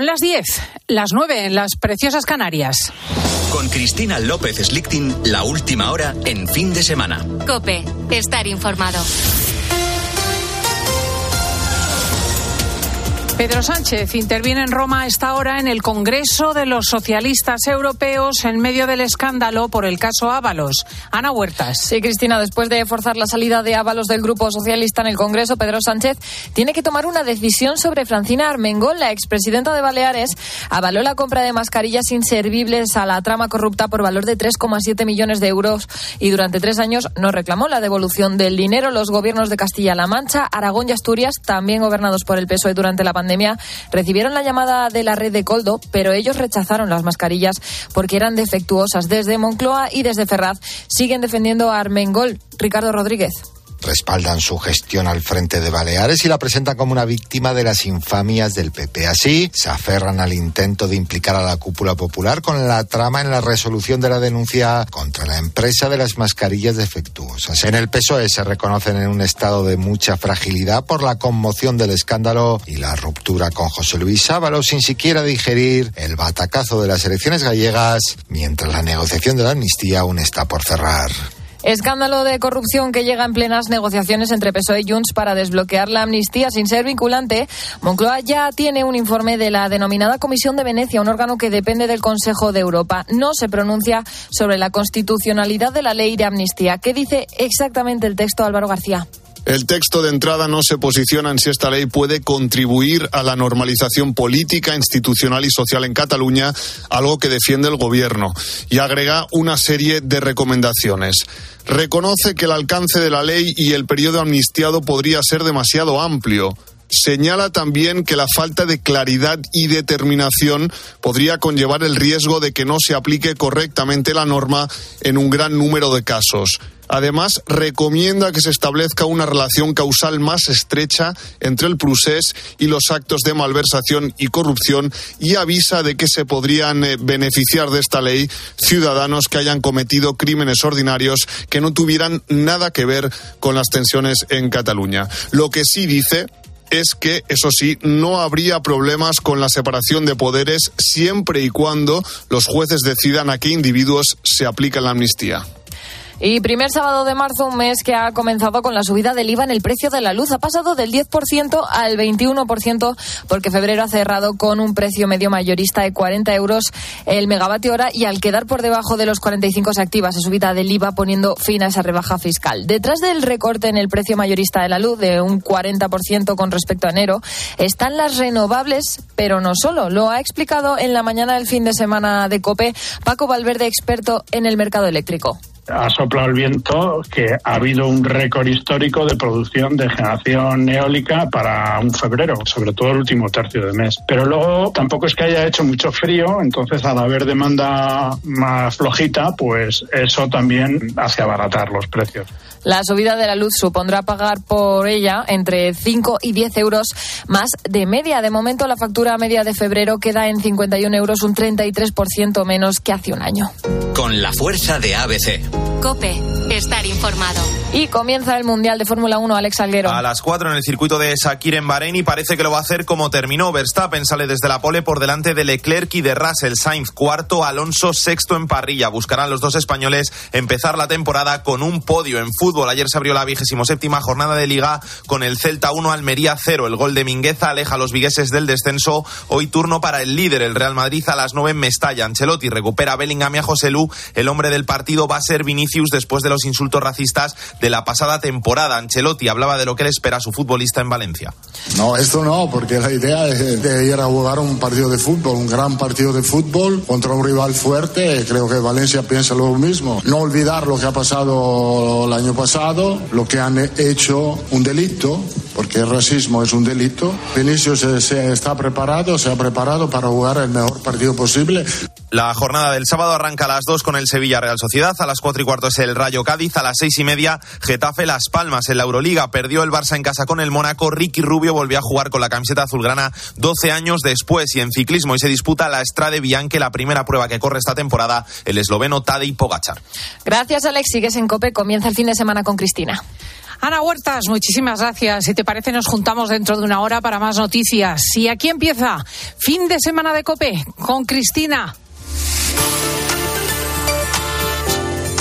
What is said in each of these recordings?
Las 10, las 9 en las preciosas Canarias. Con Cristina López Slichting, la última hora en fin de semana. Cope, estar informado. Pedro Sánchez interviene en Roma esta hora en el Congreso de los Socialistas Europeos en medio del escándalo por el caso Ábalos. Ana Huertas. Sí, Cristina, después de forzar la salida de Ábalos del Grupo Socialista en el Congreso, Pedro Sánchez tiene que tomar una decisión sobre Francina Armengol, la expresidenta de Baleares. Avaló la compra de mascarillas inservibles a la trama corrupta por valor de 3,7 millones de euros y durante tres años no reclamó la devolución del dinero. Los gobiernos de Castilla-La Mancha, Aragón y Asturias, también gobernados por el PSOE durante la pandemia, recibieron la llamada de la red de Coldo, pero ellos rechazaron las mascarillas porque eran defectuosas. Desde Moncloa y desde Ferraz siguen defendiendo a Armengol. Ricardo Rodríguez respaldan su gestión al frente de Baleares y la presentan como una víctima de las infamias del PP. Así, se aferran al intento de implicar a la cúpula popular con la trama en la resolución de la denuncia contra la empresa de las mascarillas defectuosas. En el PSOE se reconocen en un estado de mucha fragilidad por la conmoción del escándalo y la ruptura con José Luis Ábalos sin siquiera digerir el batacazo de las elecciones gallegas, mientras la negociación de la amnistía aún está por cerrar. Escándalo de corrupción que llega en plenas negociaciones entre PSOE y Junts para desbloquear la amnistía sin ser vinculante. Moncloa ya tiene un informe de la denominada Comisión de Venecia, un órgano que depende del Consejo de Europa. No se pronuncia sobre la constitucionalidad de la ley de amnistía. ¿Qué dice exactamente el texto, Álvaro García? El texto de entrada no se posiciona en si esta ley puede contribuir a la normalización política, institucional y social en Cataluña, algo que defiende el Gobierno, y agrega una serie de recomendaciones. Reconoce que el alcance de la ley y el periodo amnistiado podría ser demasiado amplio señala también que la falta de claridad y determinación podría conllevar el riesgo de que no se aplique correctamente la norma en un gran número de casos. Además, recomienda que se establezca una relación causal más estrecha entre el procés y los actos de malversación y corrupción y avisa de que se podrían eh, beneficiar de esta ley ciudadanos que hayan cometido crímenes ordinarios que no tuvieran nada que ver con las tensiones en Cataluña. Lo que sí dice es que, eso sí, no habría problemas con la separación de poderes siempre y cuando los jueces decidan a qué individuos se aplica la amnistía. Y primer sábado de marzo, un mes que ha comenzado con la subida del IVA en el precio de la luz. Ha pasado del 10% al 21% porque febrero ha cerrado con un precio medio mayorista de 40 euros el megavatio hora y al quedar por debajo de los 45 se activa esa subida del IVA poniendo fin a esa rebaja fiscal. Detrás del recorte en el precio mayorista de la luz de un 40% con respecto a enero están las renovables, pero no solo. Lo ha explicado en la mañana del fin de semana de COPE Paco Valverde, experto en el mercado eléctrico ha soplado el viento que ha habido un récord histórico de producción de generación eólica para un febrero, sobre todo el último tercio de mes. Pero luego tampoco es que haya hecho mucho frío, entonces al haber demanda más flojita, pues eso también hace abaratar los precios. La subida de la luz supondrá pagar por ella entre 5 y 10 euros más de media. De momento, la factura media de febrero queda en 51 euros, un 33% menos que hace un año. Con la fuerza de ABC. Cope, estar informado. Y comienza el Mundial de Fórmula 1, Alex Alguero. A las 4 en el circuito de Sakir en Bahrein y parece que lo va a hacer como terminó. Verstappen sale desde la pole por delante de Leclerc y de Russell Sainz. Cuarto, Alonso sexto en parrilla. Buscarán los dos españoles empezar la temporada con un podio en fútbol. Ayer se abrió la vigésimo séptima jornada de Liga con el Celta 1, Almería 0. El gol de Mingueza aleja a los vigueses del descenso. Hoy turno para el líder, el Real Madrid, a las 9 en Mestalla. Ancelotti recupera a Bellingham y a José Lu. El hombre del partido va a ser Vinicius después de los insultos racistas de la pasada temporada. Ancelotti hablaba de lo que le espera a su futbolista en Valencia. No, esto no, porque la idea es de ir a jugar un partido de fútbol, un gran partido de fútbol contra un rival fuerte. Creo que Valencia piensa lo mismo. No olvidar lo que ha pasado el año pasado, lo que han hecho un delito, porque el racismo es un delito. Vinicius se, está preparado, se ha preparado para jugar el mejor partido posible. La jornada del sábado arranca a las 2 con el Sevilla Real Sociedad, a las 4 y cuarto es el Rayo Cádiz, a las 6 y media Getafe Las Palmas en la Euroliga. Perdió el Barça en casa con el Mónaco, Ricky Rubio volvió a jugar con la camiseta azulgrana 12 años después y en ciclismo y se disputa la Estrade Bianche, la primera prueba que corre esta temporada, el esloveno Tadej Pogachar. Gracias Alex, sigues en COPE, comienza el fin de semana con Cristina. Ana Huertas, muchísimas gracias. Si te parece, nos juntamos dentro de una hora para más noticias. Y aquí empieza fin de semana de Cope con Cristina.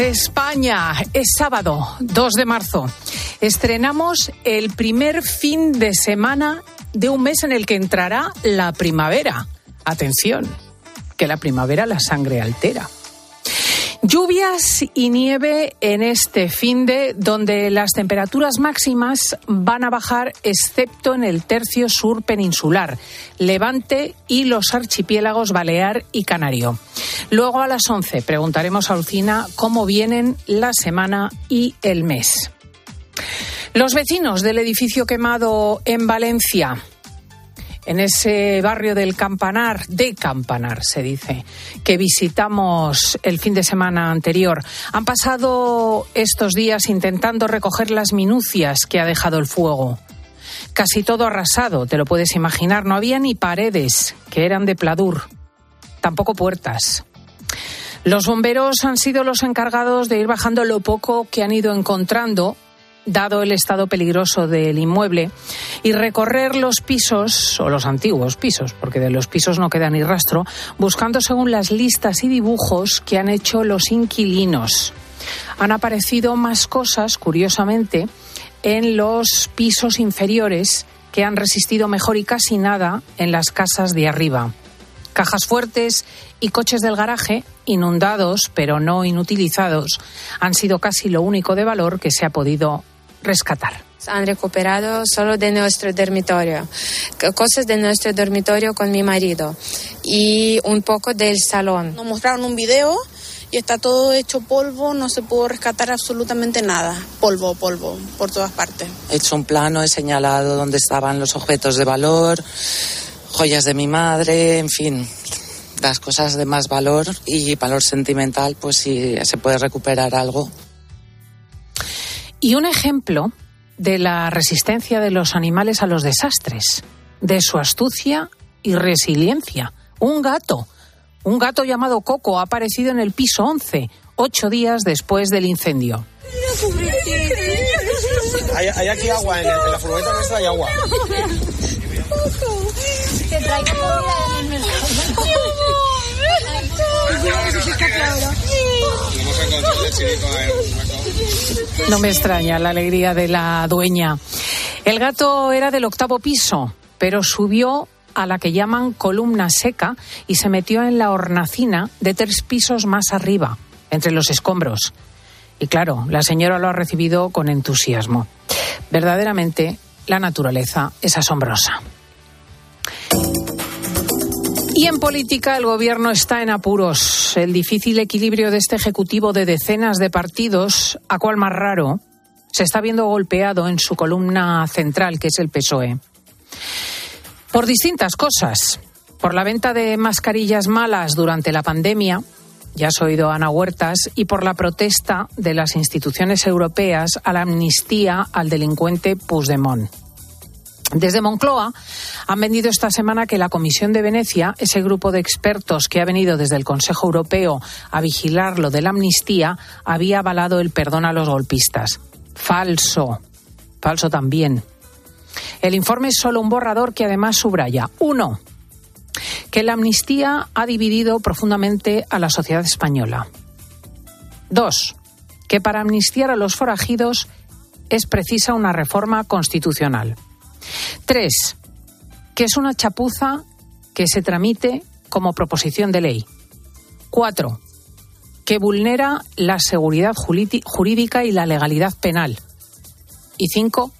España. Es sábado, 2 de marzo. Estrenamos el primer fin de semana de un mes en el que entrará la primavera. Atención, que la primavera la sangre altera. Lluvias y nieve en este fin de donde las temperaturas máximas van a bajar excepto en el tercio sur peninsular, Levante y los archipiélagos Balear y Canario. Luego a las 11 preguntaremos a Lucina cómo vienen la semana y el mes. Los vecinos del edificio quemado en Valencia en ese barrio del Campanar, de Campanar se dice, que visitamos el fin de semana anterior. Han pasado estos días intentando recoger las minucias que ha dejado el fuego. Casi todo arrasado, te lo puedes imaginar. No había ni paredes, que eran de pladur, tampoco puertas. Los bomberos han sido los encargados de ir bajando lo poco que han ido encontrando dado el estado peligroso del inmueble, y recorrer los pisos, o los antiguos pisos, porque de los pisos no queda ni rastro, buscando según las listas y dibujos que han hecho los inquilinos. Han aparecido más cosas, curiosamente, en los pisos inferiores que han resistido mejor y casi nada en las casas de arriba. Cajas fuertes y coches del garaje, inundados pero no inutilizados, han sido casi lo único de valor que se ha podido rescatar. Han recuperado solo de nuestro dormitorio, cosas de nuestro dormitorio con mi marido y un poco del salón. Nos mostraron un video y está todo hecho polvo, no se pudo rescatar absolutamente nada. Polvo, polvo, por todas partes. He hecho un plano, he señalado dónde estaban los objetos de valor, joyas de mi madre, en fin, las cosas de más valor y valor sentimental, pues si se puede recuperar algo. Y un ejemplo de la resistencia de los animales a los desastres, de su astucia y resiliencia. Un gato, un gato llamado Coco, ha aparecido en el piso 11, ocho días después del incendio. Hay, hay aquí agua, en, el- en la furgoneta nuestra hay agua. No me extraña la alegría de la dueña. El gato era del octavo piso, pero subió a la que llaman columna seca y se metió en la hornacina de tres pisos más arriba, entre los escombros. Y claro, la señora lo ha recibido con entusiasmo. Verdaderamente, la naturaleza es asombrosa. Y en política el gobierno está en apuros. El difícil equilibrio de este ejecutivo de decenas de partidos, a cual más raro, se está viendo golpeado en su columna central, que es el PSOE. Por distintas cosas. Por la venta de mascarillas malas durante la pandemia, ya has oído a Ana Huertas, y por la protesta de las instituciones europeas a la amnistía al delincuente Puigdemont. Desde Moncloa han vendido esta semana que la Comisión de Venecia, ese grupo de expertos que ha venido desde el Consejo Europeo a vigilar lo de la amnistía, había avalado el perdón a los golpistas. Falso. Falso también. El informe es solo un borrador que además subraya. Uno, que la amnistía ha dividido profundamente a la sociedad española. Dos, que para amnistiar a los forajidos es precisa una reforma constitucional. Tres, que es una chapuza que se tramite como proposición de ley. Cuatro, que vulnera la seguridad jurídica y la legalidad penal. Y cinco,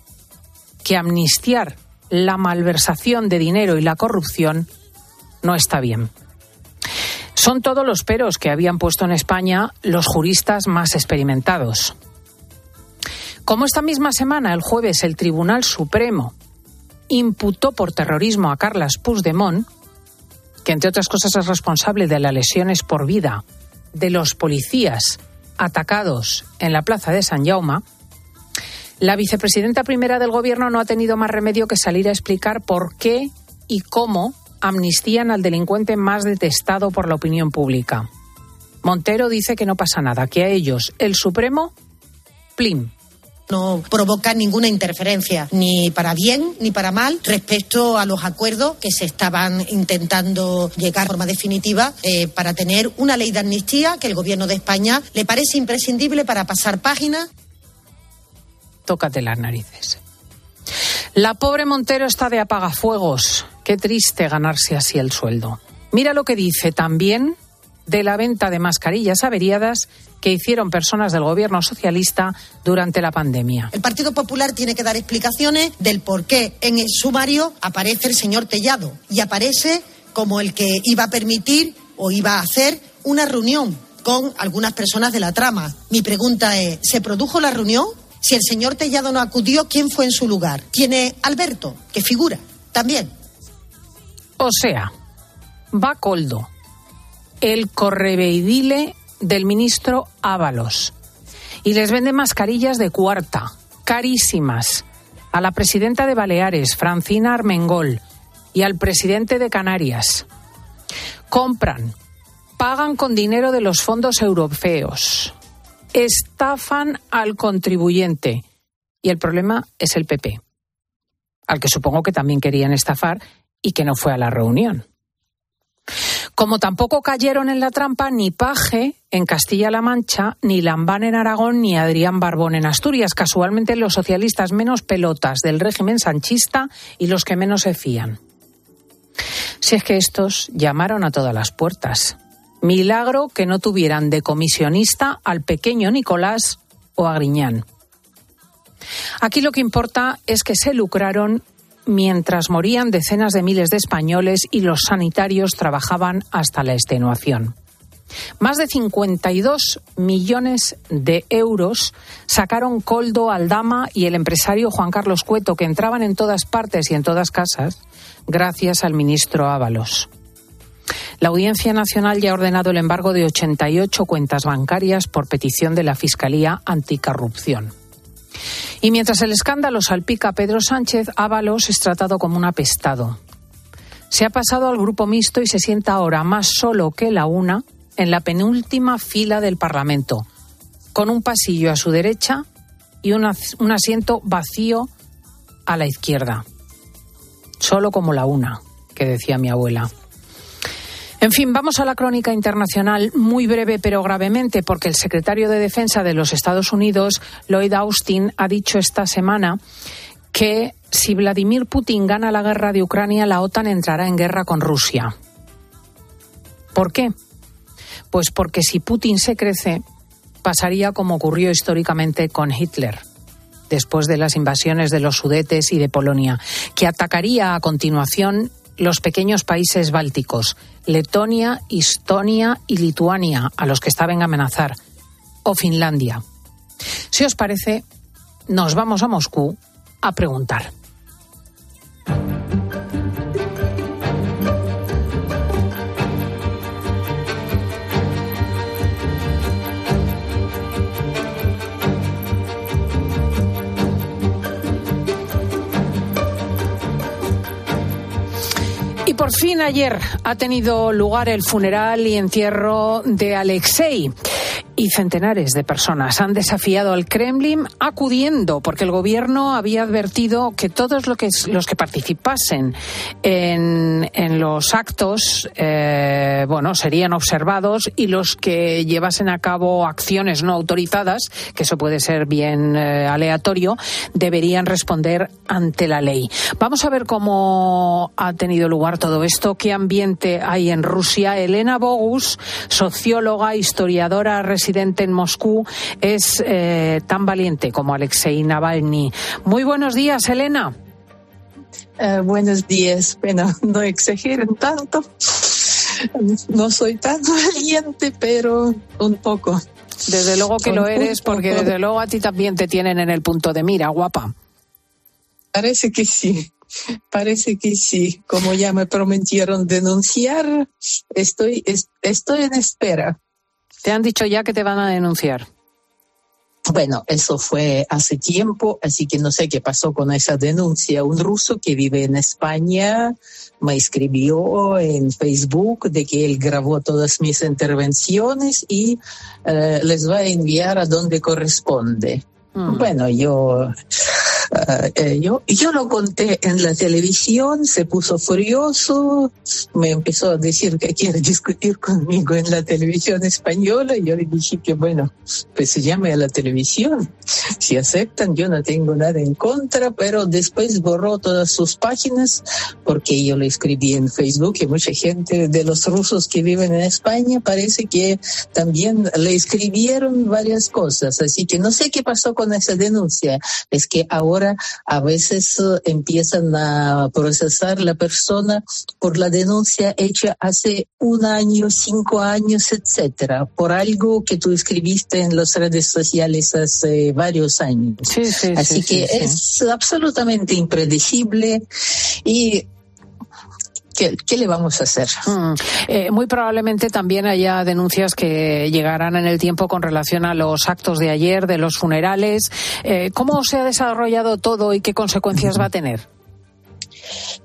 que amnistiar la malversación de dinero y la corrupción no está bien. Son todos los peros que habían puesto en España los juristas más experimentados. Como esta misma semana, el jueves, el Tribunal Supremo imputó por terrorismo a Carlas Puigdemont, que entre otras cosas es responsable de las lesiones por vida de los policías atacados en la plaza de San Jaume, la vicepresidenta primera del Gobierno no ha tenido más remedio que salir a explicar por qué y cómo amnistían al delincuente más detestado por la opinión pública. Montero dice que no pasa nada, que a ellos el Supremo, plim, no provoca ninguna interferencia, ni para bien ni para mal, respecto a los acuerdos que se estaban intentando llegar de forma definitiva eh, para tener una ley de amnistía que el Gobierno de España le parece imprescindible para pasar página tócate las narices. La pobre Montero está de apagafuegos. Qué triste ganarse así el sueldo. Mira lo que dice también de la venta de mascarillas averiadas que hicieron personas del gobierno socialista durante la pandemia. El Partido Popular tiene que dar explicaciones del por qué en el sumario aparece el señor Tellado y aparece como el que iba a permitir o iba a hacer una reunión con algunas personas de la trama. Mi pregunta es, ¿se produjo la reunión? Si el señor Tellado no acudió, ¿quién fue en su lugar? Tiene Alberto, que figura también. O sea, va Coldo, el correveidile del ministro Ábalos, y les vende mascarillas de cuarta, carísimas, a la presidenta de Baleares, Francina Armengol, y al presidente de Canarias. Compran, pagan con dinero de los fondos europeos, estafan al contribuyente. Y el problema es el PP, al que supongo que también querían estafar y que no fue a la reunión. Como tampoco cayeron en la trampa ni Paje en Castilla-La Mancha, ni Lambán en Aragón, ni Adrián Barbón en Asturias, casualmente los socialistas menos pelotas del régimen sanchista y los que menos se fían. Si es que estos llamaron a todas las puertas, Milagro que no tuvieran de comisionista al pequeño Nicolás o a Griñán. Aquí lo que importa es que se lucraron mientras morían decenas de miles de españoles y los sanitarios trabajaban hasta la extenuación. Más de 52 millones de euros sacaron Coldo Aldama y el empresario Juan Carlos Cueto, que entraban en todas partes y en todas casas, gracias al ministro Ábalos. La Audiencia Nacional ya ha ordenado el embargo de 88 cuentas bancarias por petición de la Fiscalía Anticorrupción. Y mientras el escándalo salpica a Pedro Sánchez, Ábalos es tratado como un apestado. Se ha pasado al grupo mixto y se sienta ahora más solo que la una en la penúltima fila del Parlamento, con un pasillo a su derecha y un asiento vacío a la izquierda. Solo como la una, que decía mi abuela. En fin, vamos a la crónica internacional muy breve pero gravemente porque el secretario de Defensa de los Estados Unidos, Lloyd Austin, ha dicho esta semana que si Vladimir Putin gana la guerra de Ucrania, la OTAN entrará en guerra con Rusia. ¿Por qué? Pues porque si Putin se crece, pasaría como ocurrió históricamente con Hitler después de las invasiones de los Sudetes y de Polonia, que atacaría a continuación los pequeños países bálticos, Letonia, Estonia y Lituania, a los que estaban a amenazar, o Finlandia. Si os parece, nos vamos a Moscú a preguntar. Por fin ayer ha tenido lugar el funeral y entierro de Alexei. Y centenares de personas han desafiado al Kremlin acudiendo porque el gobierno había advertido que todos los que, los que participasen en, los actos eh, bueno, serían observados y los que llevasen a cabo acciones no autorizadas, que eso puede ser bien eh, aleatorio, deberían responder ante la ley. Vamos a ver cómo ha tenido lugar todo esto, qué ambiente hay en Rusia. Elena Bogus, socióloga, historiadora residente en Moscú, es eh, tan valiente como Alexei Navalny. Muy buenos días, Elena. Eh, buenos días. Bueno, no exageren tanto. No soy tan valiente, pero un poco. Desde luego que lo eres, porque desde luego a ti también te tienen en el punto de mira, guapa. Parece que sí. Parece que sí. Como ya me prometieron denunciar, estoy, estoy en espera. ¿Te han dicho ya que te van a denunciar? Bueno, eso fue hace tiempo, así que no sé qué pasó con esa denuncia. Un ruso que vive en España me escribió en Facebook de que él grabó todas mis intervenciones y eh, les va a enviar a donde corresponde. Mm. Bueno, yo eh, eh, yo, yo lo conté en la televisión, se puso furioso, me empezó a decir que quiere discutir conmigo en la televisión española yo le dije que bueno, pues se llame a la televisión. Si aceptan, yo no tengo nada en contra, pero después borró todas sus páginas porque yo lo escribí en Facebook y mucha gente de los rusos que viven en España parece que también le escribieron varias cosas. Así que no sé qué pasó con esa denuncia. Es que ahora a veces eh, empiezan a procesar la persona por la denuncia hecha hace un año, cinco años, etcétera, por algo que tú escribiste en las redes sociales hace varios años. Así que es absolutamente impredecible y ¿Qué, le vamos a hacer? Mm. Eh, muy probablemente también haya denuncias que llegarán en el tiempo con relación a los actos de ayer, de los funerales. Eh, ¿Cómo se ha desarrollado todo y qué consecuencias va a tener?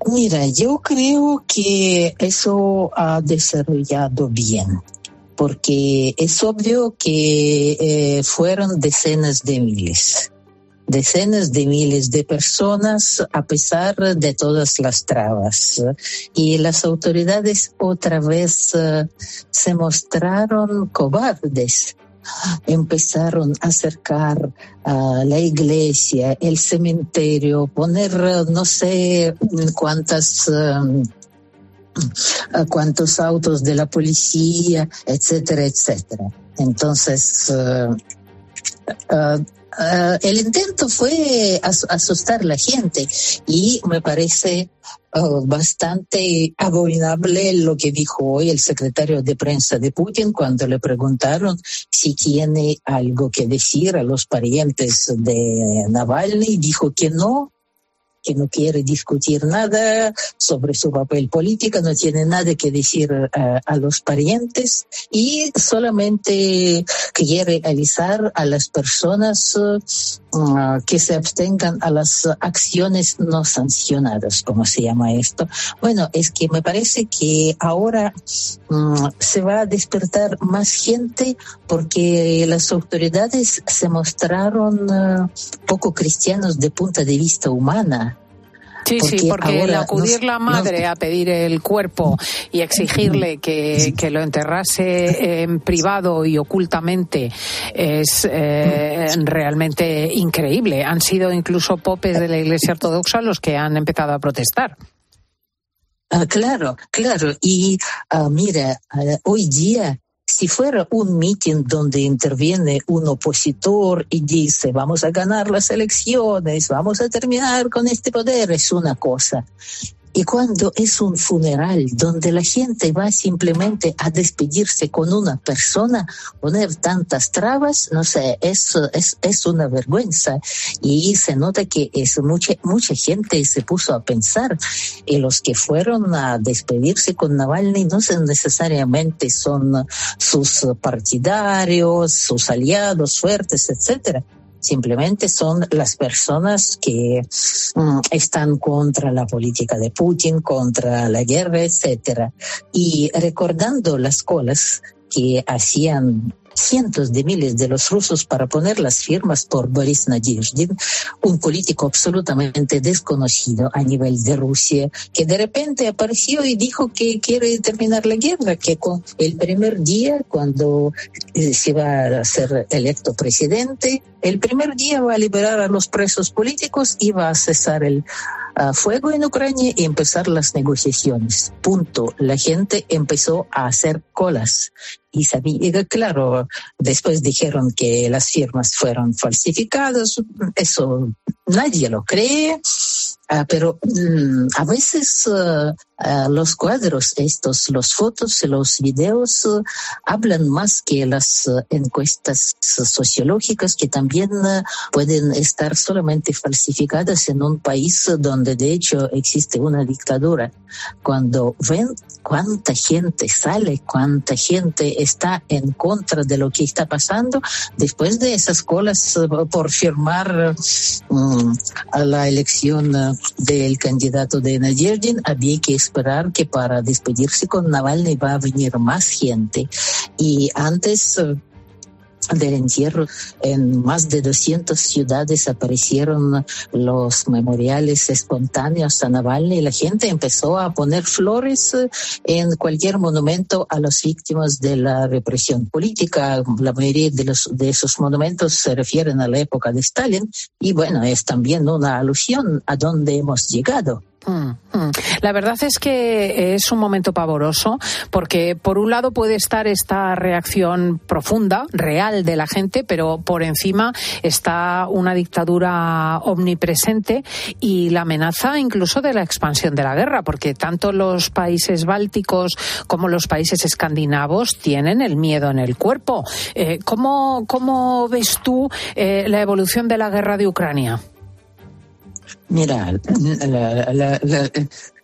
Mira, yo creo que eso ha desarrollado bien porque es obvio que eh, fueron decenas de miles decenas de miles de personas a pesar de todas las trabas. Y las autoridades otra vez eh, se mostraron cobardes. Empezaron a acercar a la iglesia, el cementerio, poner no sé cuántas eh, cuántos autos de la policía, etcétera, etcétera. Entonces, uh, uh, el intento fue as asustar a la gente y me parece uh, bastante abominable lo que dijo hoy el secretario de prensa de Putin cuando le preguntaron si tiene algo que decir a los parientes de Navalny. Dijo que no, que no quiere discutir nada sobre su papel político, no tiene nada que decir uh, a los parientes y solamente quiere avisar a las personas uh, que se abstengan a las acciones no sancionadas, como se llama esto. Bueno, es que me parece que ahora um, se va a despertar más gente porque las autoridades se mostraron uh, poco cristianos de punto de vista humana. Sí, sí, porque el acudir la madre a pedir el cuerpo y exigirle que, que lo enterrase en privado y ocultamente es eh, realmente increíble. Han sido incluso popes de la Iglesia Ortodoxa los que han empezado a protestar. Ah, claro, claro. Y uh, mira, uh, hoy día si fuera un mitin donde interviene un opositor y dice vamos a ganar las elecciones, vamos a terminar con este poder, es una cosa. Y cuando es un funeral donde la gente va simplemente a despedirse con una persona, poner tantas trabas, no sé, es, es, es una vergüenza. Y se nota que es mucha, mucha gente se puso a pensar, y los que fueron a despedirse con Navalny no necesariamente son sus partidarios, sus aliados fuertes, etcétera simplemente son las personas que um, están contra la política de Putin, contra la guerra, etcétera. Y recordando las colas que hacían cientos de miles de los rusos para poner las firmas por Boris Nadezhdin, un político absolutamente desconocido a nivel de Rusia, que de repente apareció y dijo que quiere terminar la guerra, que con el primer día, cuando eh, se va a ser electo presidente, el primer día va a liberar a los presos políticos y va a cesar el uh, fuego en Ucrania y empezar las negociaciones. Punto. La gente empezó a hacer colas y sabía, claro, después dijeron que las firmas fueron falsificadas, eso nadie lo cree, uh, pero um, a veces uh, los cuadros estos, los fotos los videos hablan más que las encuestas sociológicas que también pueden estar solamente falsificadas en un país donde de hecho existe una dictadura. Cuando ven cuánta gente sale, cuánta gente está en contra de lo que está pasando, después de esas colas por firmar um, a la elección del candidato de Nadezhdin, había que esperar que para despedirse con Navalny va a venir más gente. Y antes del entierro en más de 200 ciudades aparecieron los memoriales espontáneos a Navalny y la gente empezó a poner flores eh, en cualquier monumento a las víctimas de la represión política. La mayoría de, los, de esos monumentos se refieren a la época de Stalin y bueno, es también una alusión a dónde hemos llegado. La verdad es que es un momento pavoroso porque por un lado puede estar esta reacción profunda, real de la gente, pero por encima está una dictadura omnipresente y la amenaza incluso de la expansión de la guerra, porque tanto los países bálticos como los países escandinavos tienen el miedo en el cuerpo. Eh, ¿cómo, ¿Cómo ves tú eh, la evolución de la guerra de Ucrania? Mira, la,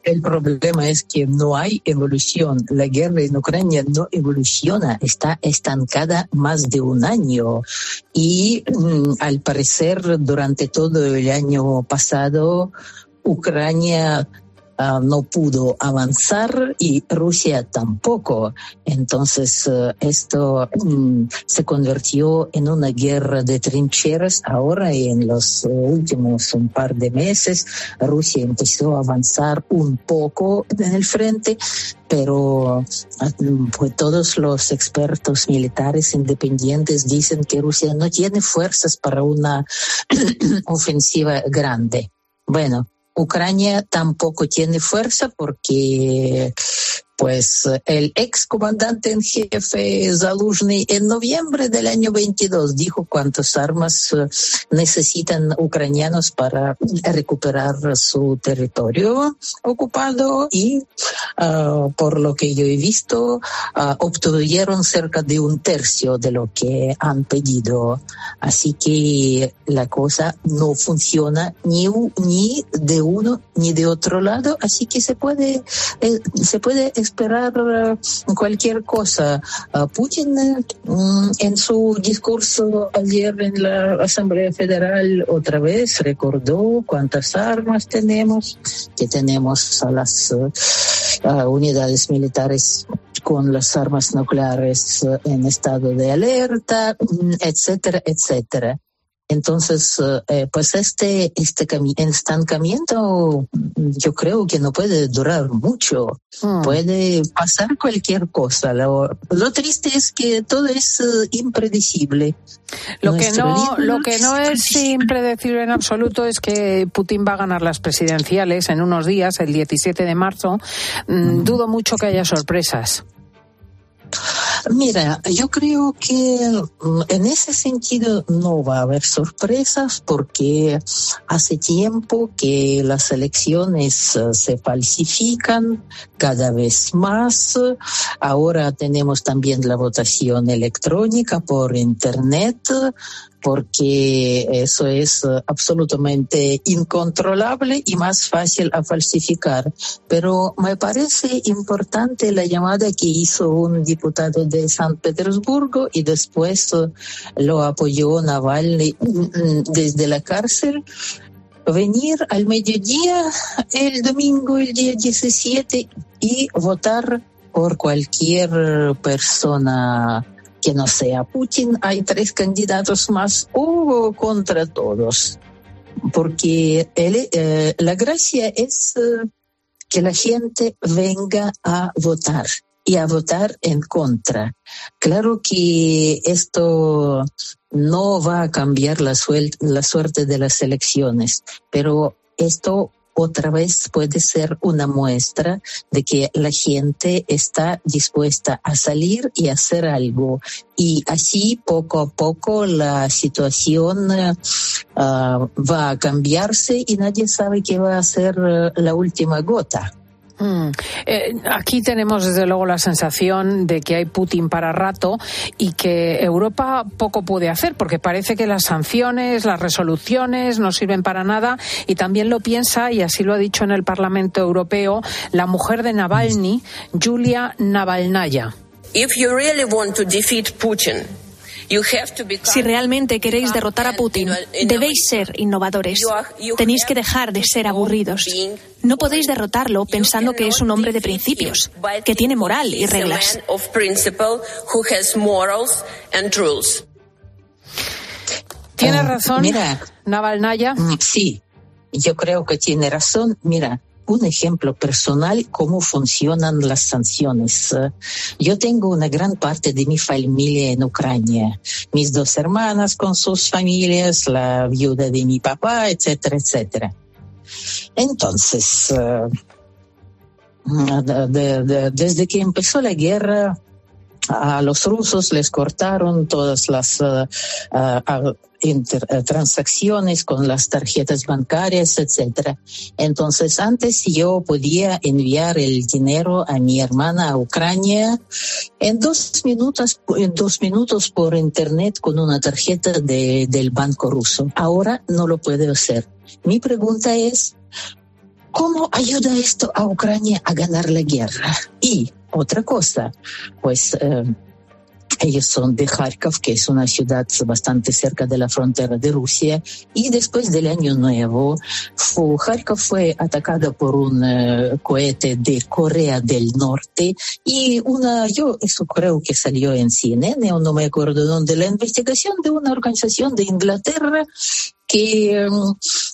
el problema es que no hay evolución. La guerra en Ucrania no evoluciona, está estancada más de un año. Y mm, al parecer, durante todo el año pasado, Ucrania uh, no pudo avanzar y Rusia tampoco. Entonces uh, esto um, se convirtió en una guerra de trincheras. Ahora en los uh, últimos un par de meses Rusia empezó a avanzar un poco en el frente, pero pues, todos los expertos militares independientes dicen que Rusia no tiene fuerzas para una ofensiva grande. Bueno, Ucrania tampoco tiene fuerza porque pues el ex comandante en jefe Zaluzhny en noviembre del año 22 dijo cuántas armas eh, necesitan ucranianos para recuperar su territorio ocupado y uh, por lo que yo he visto uh, obtuvieron cerca de un tercio de lo que han pedido. Así que la cosa no funciona ni, ni de uno ni de otro lado, así que se puede, eh, se puede esperar cualquier cosa. Putin mm, en su discurso ayer en la Asamblea Federal otra vez recordó cuántas armas tenemos, que tenemos a las uh, unidades militares con las armas nucleares en estado de alerta, mm, etcétera, etcétera. Entonces, eh, pues este, este estancamiento yo creo que no puede durar mucho. Mm. Puede pasar cualquier cosa. Lo, lo, triste es que todo es uh, impredecible. Lo que, no, lo que no es impredecible en absoluto es que Putin va a ganar las presidenciales en unos días, el 17 de marzo. Mm. Dudo mucho que haya sorpresas. Mira, yo creo que mm, en ese sentido no va a haber sorpresas porque hace tiempo que las elecciones eh, se falsifican cada vez más. Ahora tenemos también la votación electrónica por Internet porque eso es eh, absolutamente incontrolable y más fácil a falsificar. Pero me parece importante la llamada que hizo un diputado de San Petersburgo y después eh, lo apoyó Navalny mm, mm, desde la cárcel venir al mediodía el domingo, el día 17, y votar por cualquier persona que no sea Putin, hay tres candidatos más o contra todos. Porque eh, la gracia es eh, que la gente venga a votar y a votar en contra. Claro que esto no va a cambiar la, la suerte de las elecciones, pero esto otra vez puede ser una muestra de que la gente está dispuesta a salir y hacer algo. Y así poco a poco la situación ah, va a cambiarse y nadie sabe qué va a ser eh, la última gota. Mm. Eh, aquí tenemos desde luego la sensación de que hay Putin para rato y que Europa poco puede hacer porque parece que las sanciones, las resoluciones no sirven para nada y también lo piensa y así lo ha dicho en el Parlamento Europeo la mujer de Navalny, Julia Navalnaya. If you really want Putin, si realmente queréis derrotar a Putin, debéis ser innovadores. Tenéis que dejar de ser aburridos. No podéis derrotarlo pensando que es un hombre de principios, que tiene moral y reglas. ¿Tiene ah, razón Mira, Navalnaya? Mm, sí, yo creo que tiene razón. Mira, un ejemplo personal cómo funcionan las sanciones. Yo tengo una gran parte de mi familia en Ucrania, mis dos hermanas con sus familias, la viuda de mi papá, etcétera, etcétera. Entonces, eh, desde que empezó la guerra, a los rusos les cortaron todas las uh, transacciones con las tarjetas bancarias, etcétera. Entonces, antes yo podía enviar el dinero a mi hermana a Ucrania en dos minutos, en dos minutos por internet con una tarjeta de, del banco ruso. Ahora no lo puedo hacer. Mi pregunta es, ¿cómo ayuda esto a Ucrania a ganar la guerra? Y otra cosa, pues eh, ellos son de Kharkov, que es una ciudad bastante cerca de la frontera de Rusia, y después del Año Nuevo, fue, Kharkov fue atacada por un eh, cohete de Corea del Norte y una, yo eso creo que salió en CNN o no me acuerdo dónde, la investigación de una organización de Inglaterra que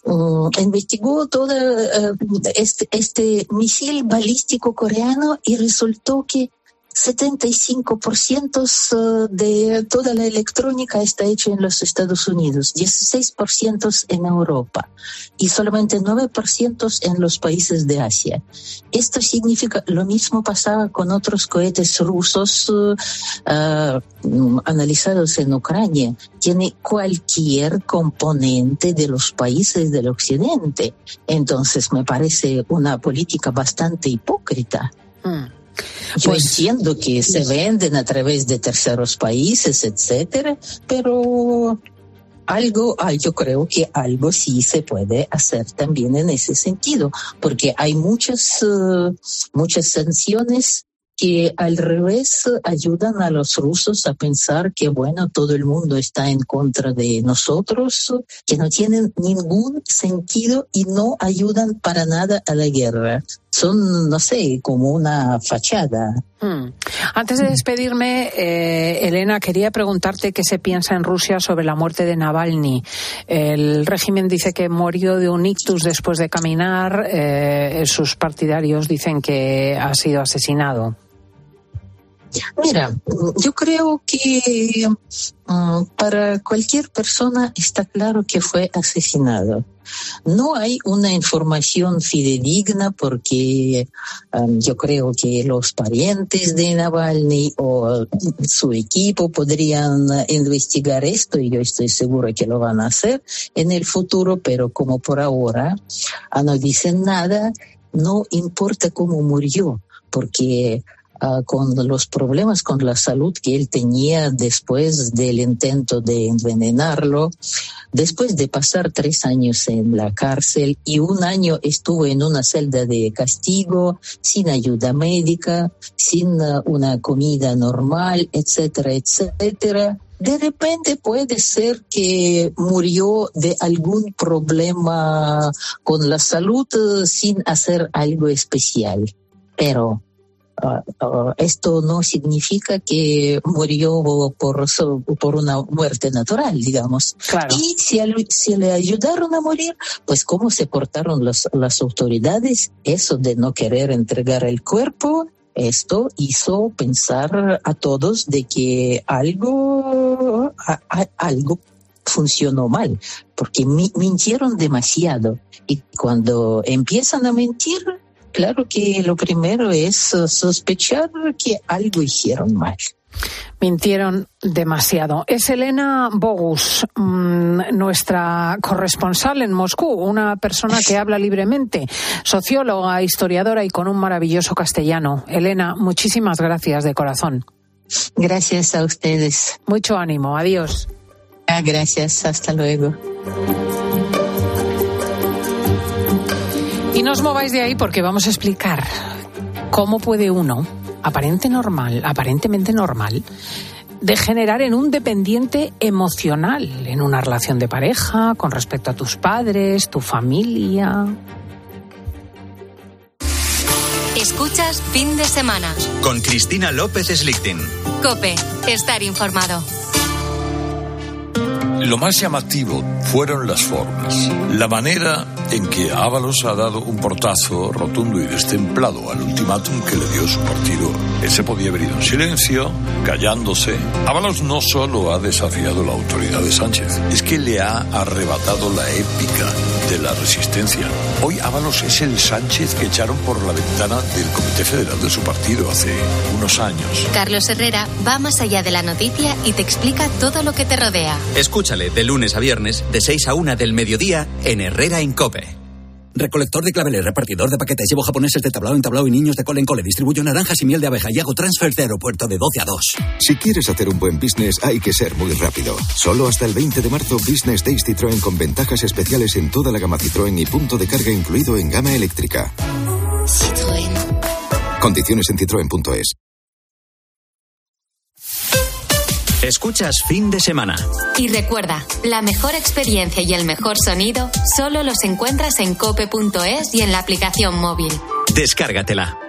um, investigó todo uh, este, este misil balístico coreano y resultó que 75% de toda la electrónica está hecha en los Estados Unidos, 16% en Europa y solamente 9% en los países de Asia. Esto significa lo mismo pasaba con otros cohetes rusos uh, analizados en Ucrania. Tiene cualquier componente de los países del occidente. Entonces me parece una política bastante hipócrita. Mm. Yo pues, entiendo que se venden a través de terceros países, etcétera, pero algo, ah, yo creo que algo sí se puede hacer también en ese sentido, porque hay muchas, uh, muchas sanciones que al revés ayudan a los rusos a pensar que, bueno, todo el mundo está en contra de nosotros, que no tienen ningún sentido y no ayudan para nada a la guerra. Son, no sé, como una fachada. Hmm. Antes de despedirme, eh, Elena, quería preguntarte qué se piensa en Rusia sobre la muerte de Navalny. El régimen dice que murió de un ictus después de caminar. Eh, sus partidarios dicen que ha sido asesinado. Mira, yo creo que mm, para cualquier persona está claro que fue asesinado. No hay una información fidedigna porque mm, yo creo que los parientes de Navalny o su equipo podrían investigar esto y yo estoy seguro que lo van a hacer en el futuro, pero como por ahora ah, no dicen nada, no importa cómo murió, porque Ah, con los problemas con la salud que él tenía después del intento de envenenarlo, después de pasar tres años en la cárcel y un año estuvo en una celda de castigo, sin ayuda médica, sin ah, una comida normal, etcétera, etcétera. De repente puede ser que murió de algún problema con la salud eh, sin hacer algo especial. Pero Ah, ah, esto no significa que murió por, por una muerte natural, digamos. Y si, si, le ayudaron a morir, pues cómo se portaron las autoridades, eso de no querer entregar el cuerpo, esto hizo pensar a todos de que algo, algo funcionó mal, porque mintieron demasiado. Y cuando empiezan a mentir, claro que lo primero es sospechar que algo hicieron mal. Mintieron demasiado. Es Elena Bogus, mm, nuestra corresponsal en Moscú, una persona que habla libremente, socióloga, historiadora y con un maravilloso castellano. Elena, muchísimas gracias de corazón. Gracias a ustedes. Mucho ánimo. Adiós. Ah, gracias. Hasta luego. No os mováis de ahí porque vamos a explicar cómo puede uno, aparente normal, aparentemente normal, degenerar en un dependiente emocional en una relación de pareja, con respecto a tus padres, tu familia. Escuchas fin de semana. Con Cristina López Slichting. Cope, estar informado. Lo más llamativo fueron las formas. La manera en que Ábalos ha dado un portazo rotundo y destemplado al ultimátum que le dio su partido. Ese podía haber ido en silencio, callándose. Ábalos no solo ha desafiado la autoridad de Sánchez, es que le ha arrebatado la épica de la resistencia. Hoy Ábalos es el Sánchez que echaron por la ventana del Comité Federal de su partido hace unos años. Carlos Herrera va más allá de la noticia y te explica todo lo que te rodea. Escúchale de lunes a viernes, de 6 a 1 del mediodía, en Herrera en Cope. Recolector de claveles, repartidor de paquetes, llevo japoneses de tablao en tablao y niños de cole en cole. Distribuyo naranjas y miel de abeja y hago transfer de aeropuerto de 12 a 2. Si quieres hacer un buen business, hay que ser muy rápido. Solo hasta el 20 de marzo, Business Days Citroën con ventajas especiales en toda la gama Citroën y punto de carga incluido en gama eléctrica. Citroën. Condiciones en citroen.es. Escuchas fin de semana. Y recuerda, la mejor experiencia y el mejor sonido solo los encuentras en cope.es y en la aplicación móvil. Descárgatela.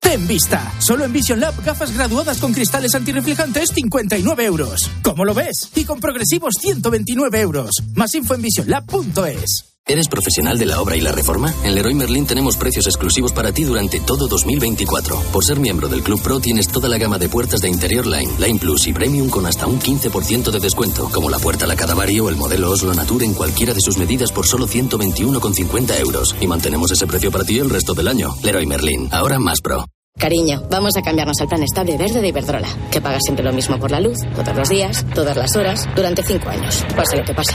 Ten vista. Solo en Vision Lab gafas graduadas con cristales antirreflejantes 59 euros. ¿Cómo lo ves? Y con progresivos 129 euros. Más info en visionlab.es. ¿Eres profesional de la obra y la reforma? En Leroy Merlin tenemos precios exclusivos para ti durante todo 2024. Por ser miembro del Club Pro tienes toda la gama de puertas de Interior Line, Line Plus y Premium con hasta un 15% de descuento, como la puerta La Cadavari o el modelo Oslo Nature en cualquiera de sus medidas por solo 121,50 euros. Y mantenemos ese precio para ti el resto del año. Leroy Merlin, ahora más pro. Cariño, vamos a cambiarnos al plan estable verde de Iberdrola, que paga siempre lo mismo por la luz, todos los días, todas las horas, durante cinco años, pase lo que pase.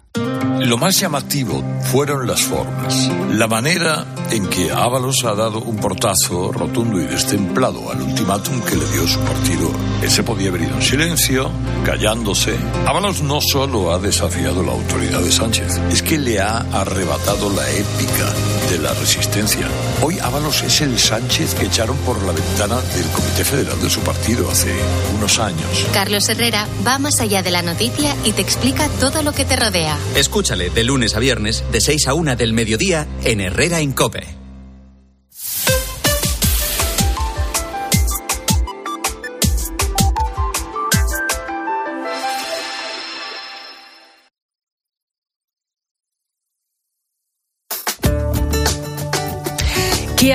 Lo más llamativo fueron las formas. La manera en que Ábalos ha dado un portazo rotundo y destemplado al ultimátum que le dio su partido. Ese podía haber ido en silencio, callándose. Ábalos no solo ha desafiado la autoridad de Sánchez, es que le ha arrebatado la épica de la resistencia. Hoy Ábalos es el Sánchez que echaron por la ventana del Comité Federal de su partido hace unos años. Carlos Herrera va más allá de la noticia y te explica todo lo que te rodea. Escúchale de lunes a viernes, de 6 a 1 del mediodía, en Herrera Incope.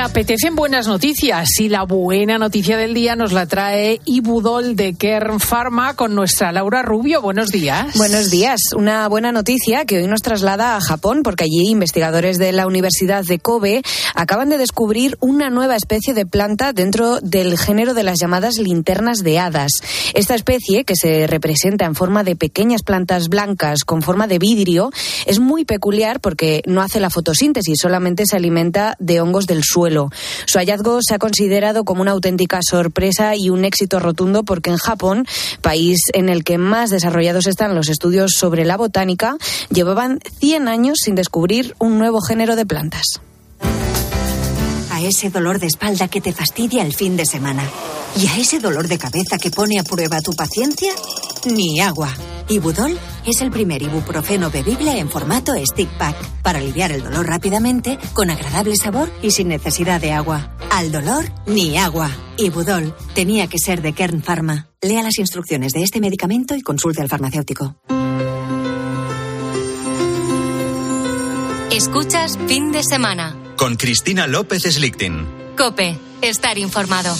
Apetecen buenas noticias y la buena noticia del día nos la trae Ibudol de Kern Pharma con nuestra Laura Rubio. Buenos días. Buenos días. Una buena noticia que hoy nos traslada a Japón porque allí investigadores de la Universidad de Kobe acaban de descubrir una nueva especie de planta dentro del género de las llamadas linternas de hadas. Esta especie, que se representa en forma de pequeñas plantas blancas con forma de vidrio, es muy peculiar porque no hace la fotosíntesis, solamente se alimenta de hongos del suelo Su hallazgo se ha considerado como una auténtica sorpresa y un éxito rotundo porque en Japón, país en el que más desarrollados están los estudios sobre la botánica, llevaban 100 años sin descubrir un nuevo género de plantas. A ese dolor de espalda que te fastidia el fin de semana. Y a ese dolor de cabeza que pone a prueba tu paciencia, ni agua. Ibudol es el primer ibuprofeno bebible en formato stick pack para aliviar el dolor rápidamente, con agradable sabor y sin necesidad de agua. Al dolor, ni agua. Ibudol tenía que ser de Kern Pharma. Lea las instrucciones de este medicamento y consulte al farmacéutico. Escuchas fin de semana. Con Cristina López Slichting. Cope, estar informado.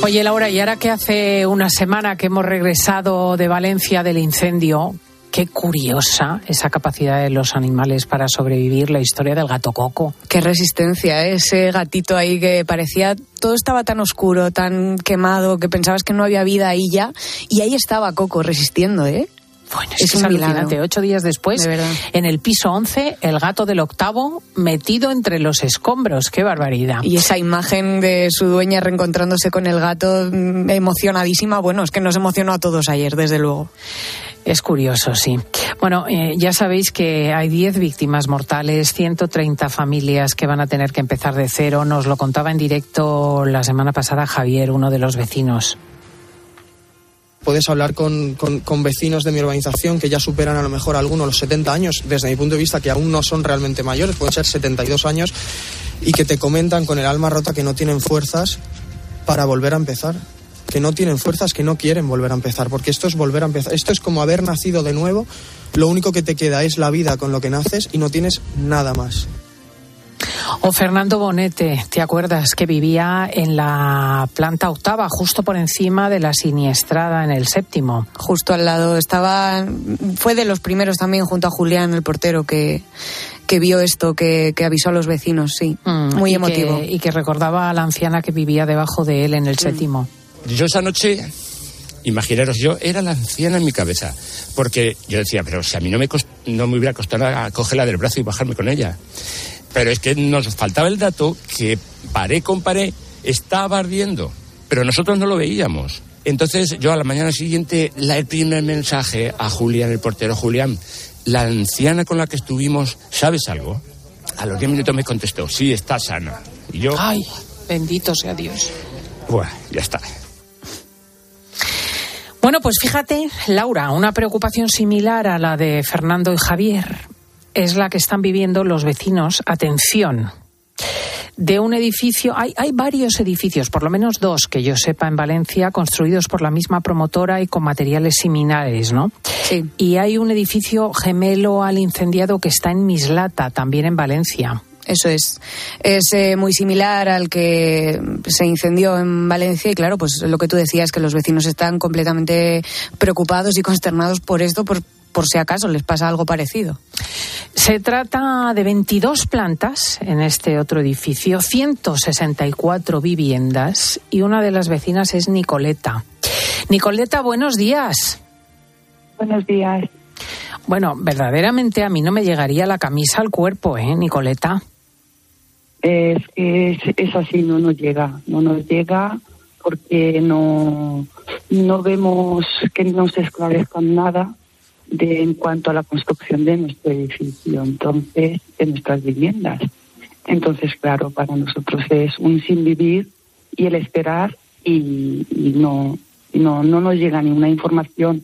Oye, Laura, y ahora que hace una semana que hemos regresado de Valencia del incendio, qué curiosa esa capacidad de los animales para sobrevivir, la historia del gato coco. Qué resistencia, ¿eh? ese gatito ahí que parecía, todo estaba tan oscuro, tan quemado, que pensabas que no había vida ahí ya, y ahí estaba Coco resistiendo, ¿eh? Bueno, es, es alucinante. Ocho días después, en el piso 11, el gato del octavo metido entre los escombros. ¡Qué barbaridad! Y esa imagen de su dueña reencontrándose con el gato mm, emocionadísima, bueno, es que nos emocionó a todos ayer, desde luego. Es curioso, sí. Bueno, eh, ya sabéis que hay 10 víctimas mortales, 130 familias que van a tener que empezar de cero. Nos lo contaba en directo la semana pasada Javier, uno de los vecinos puedes hablar con, con, vecinos de mi urbanización que ya superan a lo mejor algunos los 70 años, desde mi punto de vista, que aún no son realmente mayores, pueden ser 72 años, y que te comentan con el alma rota que no tienen fuerzas para volver a empezar que no tienen fuerzas, que no quieren volver a empezar, porque esto es volver a empezar. Esto es como haber nacido de nuevo, lo único que te queda es la vida con lo que naces y no tienes nada más. O Fernando Bonete, ¿te acuerdas que vivía en la planta octava, justo por encima de la siniestrada en el séptimo? Justo al lado. Estaba, fue de los primeros también junto a Julián, el portero, que, que vio esto, que, avisó a los vecinos, sí. Mm, Muy emotivo. y que recordaba a la anciana que vivía debajo de él en el mm. séptimo. Yo esa noche imaginaros, yo era la anciana en mi cabeza, porque yo decía, pero si a mí no me, no me hubiera costado cogerla del brazo y bajarme con ella. Pero es que nos faltaba el dato que paré con paré estaba ardiendo, pero nosotros no lo veíamos. Entonces yo a la mañana siguiente la el primer mensaje a Julián, el portero Julián, la anciana con la que estuvimos, ¿sabes algo? A los 10 minutos me contestó, sí, está sana. Y yo... Ay, bendito sea Dios. Bueno, ya está. Bueno, pues fíjate, Laura, una preocupación similar a la de Fernando y Javier es la que están viviendo los vecinos. Atención. De un edificio, hay, hay varios edificios, por lo menos dos que yo sepa en Valencia, construidos por la misma promotora y con materiales similares, ¿no? Sí. Y hay un edificio gemelo al incendiado que está en Mislata, también en Valencia. Eso es. Es eh, muy similar al que se incendió en Valencia y claro, pues lo que tú decías, que los vecinos están completamente preocupados y consternados por esto, por, por si acaso les pasa algo parecido. Se trata de 22 plantas en este otro edificio, 164 viviendas y una de las vecinas es Nicoleta. Nicoleta, buenos días. Buenos días. Bueno, verdaderamente a mí no me llegaría la camisa al cuerpo, ¿eh, Nicoleta? Es que es, así, no nos llega, no nos llega porque no, no vemos que nos esclarezcan nada de en cuanto a la construcción de nuestro edificio, entonces, de nuestras viviendas. Entonces, claro, para nosotros es un sin vivir y el esperar y, no, no, no nos llega ninguna información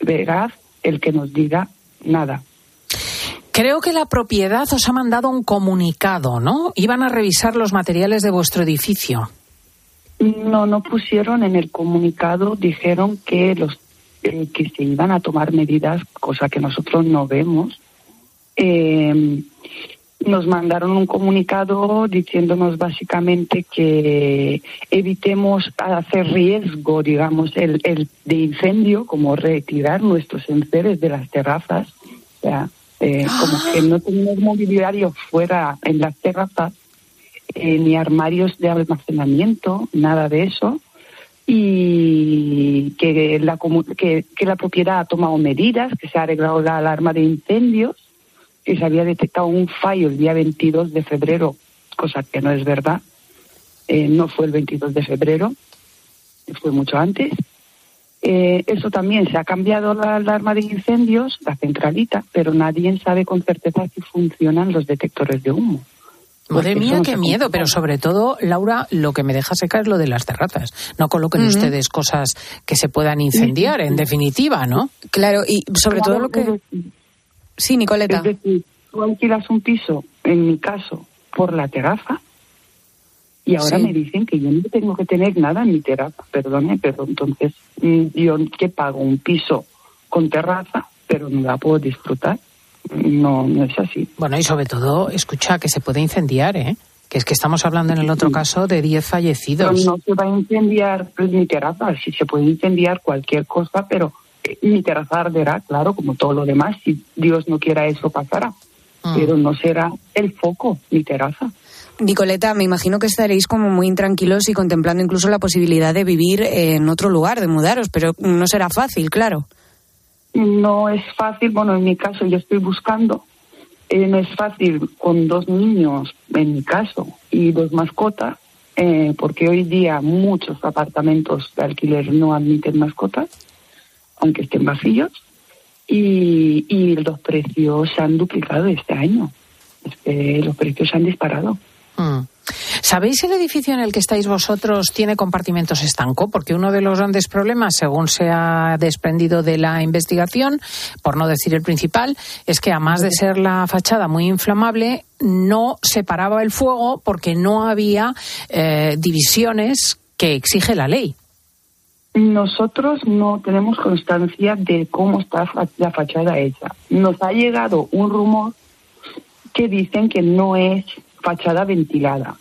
veraz el que nos diga nada. Creo que la propiedad os ha mandado un comunicado, ¿no? Iban a revisar los materiales de vuestro edificio. No, no pusieron en el comunicado, dijeron que los eh, que se iban a tomar medidas, cosa que nosotros no vemos. Eh, nos mandaron un comunicado diciéndonos básicamente que evitemos hacer riesgo, digamos, el, el de incendio, como retirar nuestros enseres de las terrazas, o sea, eh, como que no tenemos mobiliario fuera en las terrazas, eh, ni armarios de almacenamiento, nada de eso, y que la, que, que la propiedad ha tomado medidas, que se ha arreglado la alarma de incendios, que se había detectado un fallo el día 22 de febrero, cosa que no es verdad. Eh, no fue el 22 de febrero, fue mucho antes. Eh, eso también se ha cambiado la alarma de incendios, la centralita, pero nadie sabe con certeza si funcionan los detectores de humo. Madre mía, qué miedo, pero sobre todo, Laura, lo que me deja secar es lo de las terrazas. No coloquen ustedes cosas que se puedan incendiar, en definitiva, ¿no? Claro, y sobre todo lo que... Sí, Nicoleta. Es decir, tú alquilas un piso, en mi caso, por la terraza, y ahora me dicen que yo no tengo que tener nada en mi terraza, perdone, pero entonces mm, yo que pago un piso con terraza, pero no la puedo disfrutar. No, no es así. Bueno, y sobre todo, escucha que se puede incendiar, ¿eh? Que es que estamos hablando en el otro caso de 10 fallecidos. no se va a incendiar pues, mi terraza, sí se puede incendiar cualquier cosa, pero mi terraza arderá, claro, como todo lo demás, si Dios no quiera eso pasará. Mm. Pero no será el foco, mi terraza. Nicoleta, me imagino que estaréis como muy intranquilos y contemplando incluso la posibilidad de vivir en otro lugar, de mudaros, pero no será fácil, claro. No es fácil, bueno, en mi caso yo estoy buscando, eh, no es fácil con dos niños, en mi caso, y dos mascotas, eh, porque hoy día muchos apartamentos de alquiler no admiten mascotas aunque estén vacíos, y, los precios se han duplicado este año. los precios se han disparado. Mm. ¿Sabéis si el edificio en el que estáis vosotros tiene compartimentos estanco? Porque uno de los grandes problemas, según se ha desprendido de la investigación, por no decir el principal, es que además de ser la fachada muy inflamable, no separaba el fuego porque no había eh, divisiones que exige la ley. Nosotros no tenemos constancia de cómo está la fachada hecha. Nos ha llegado un rumor que dicen que no es fachada ventilada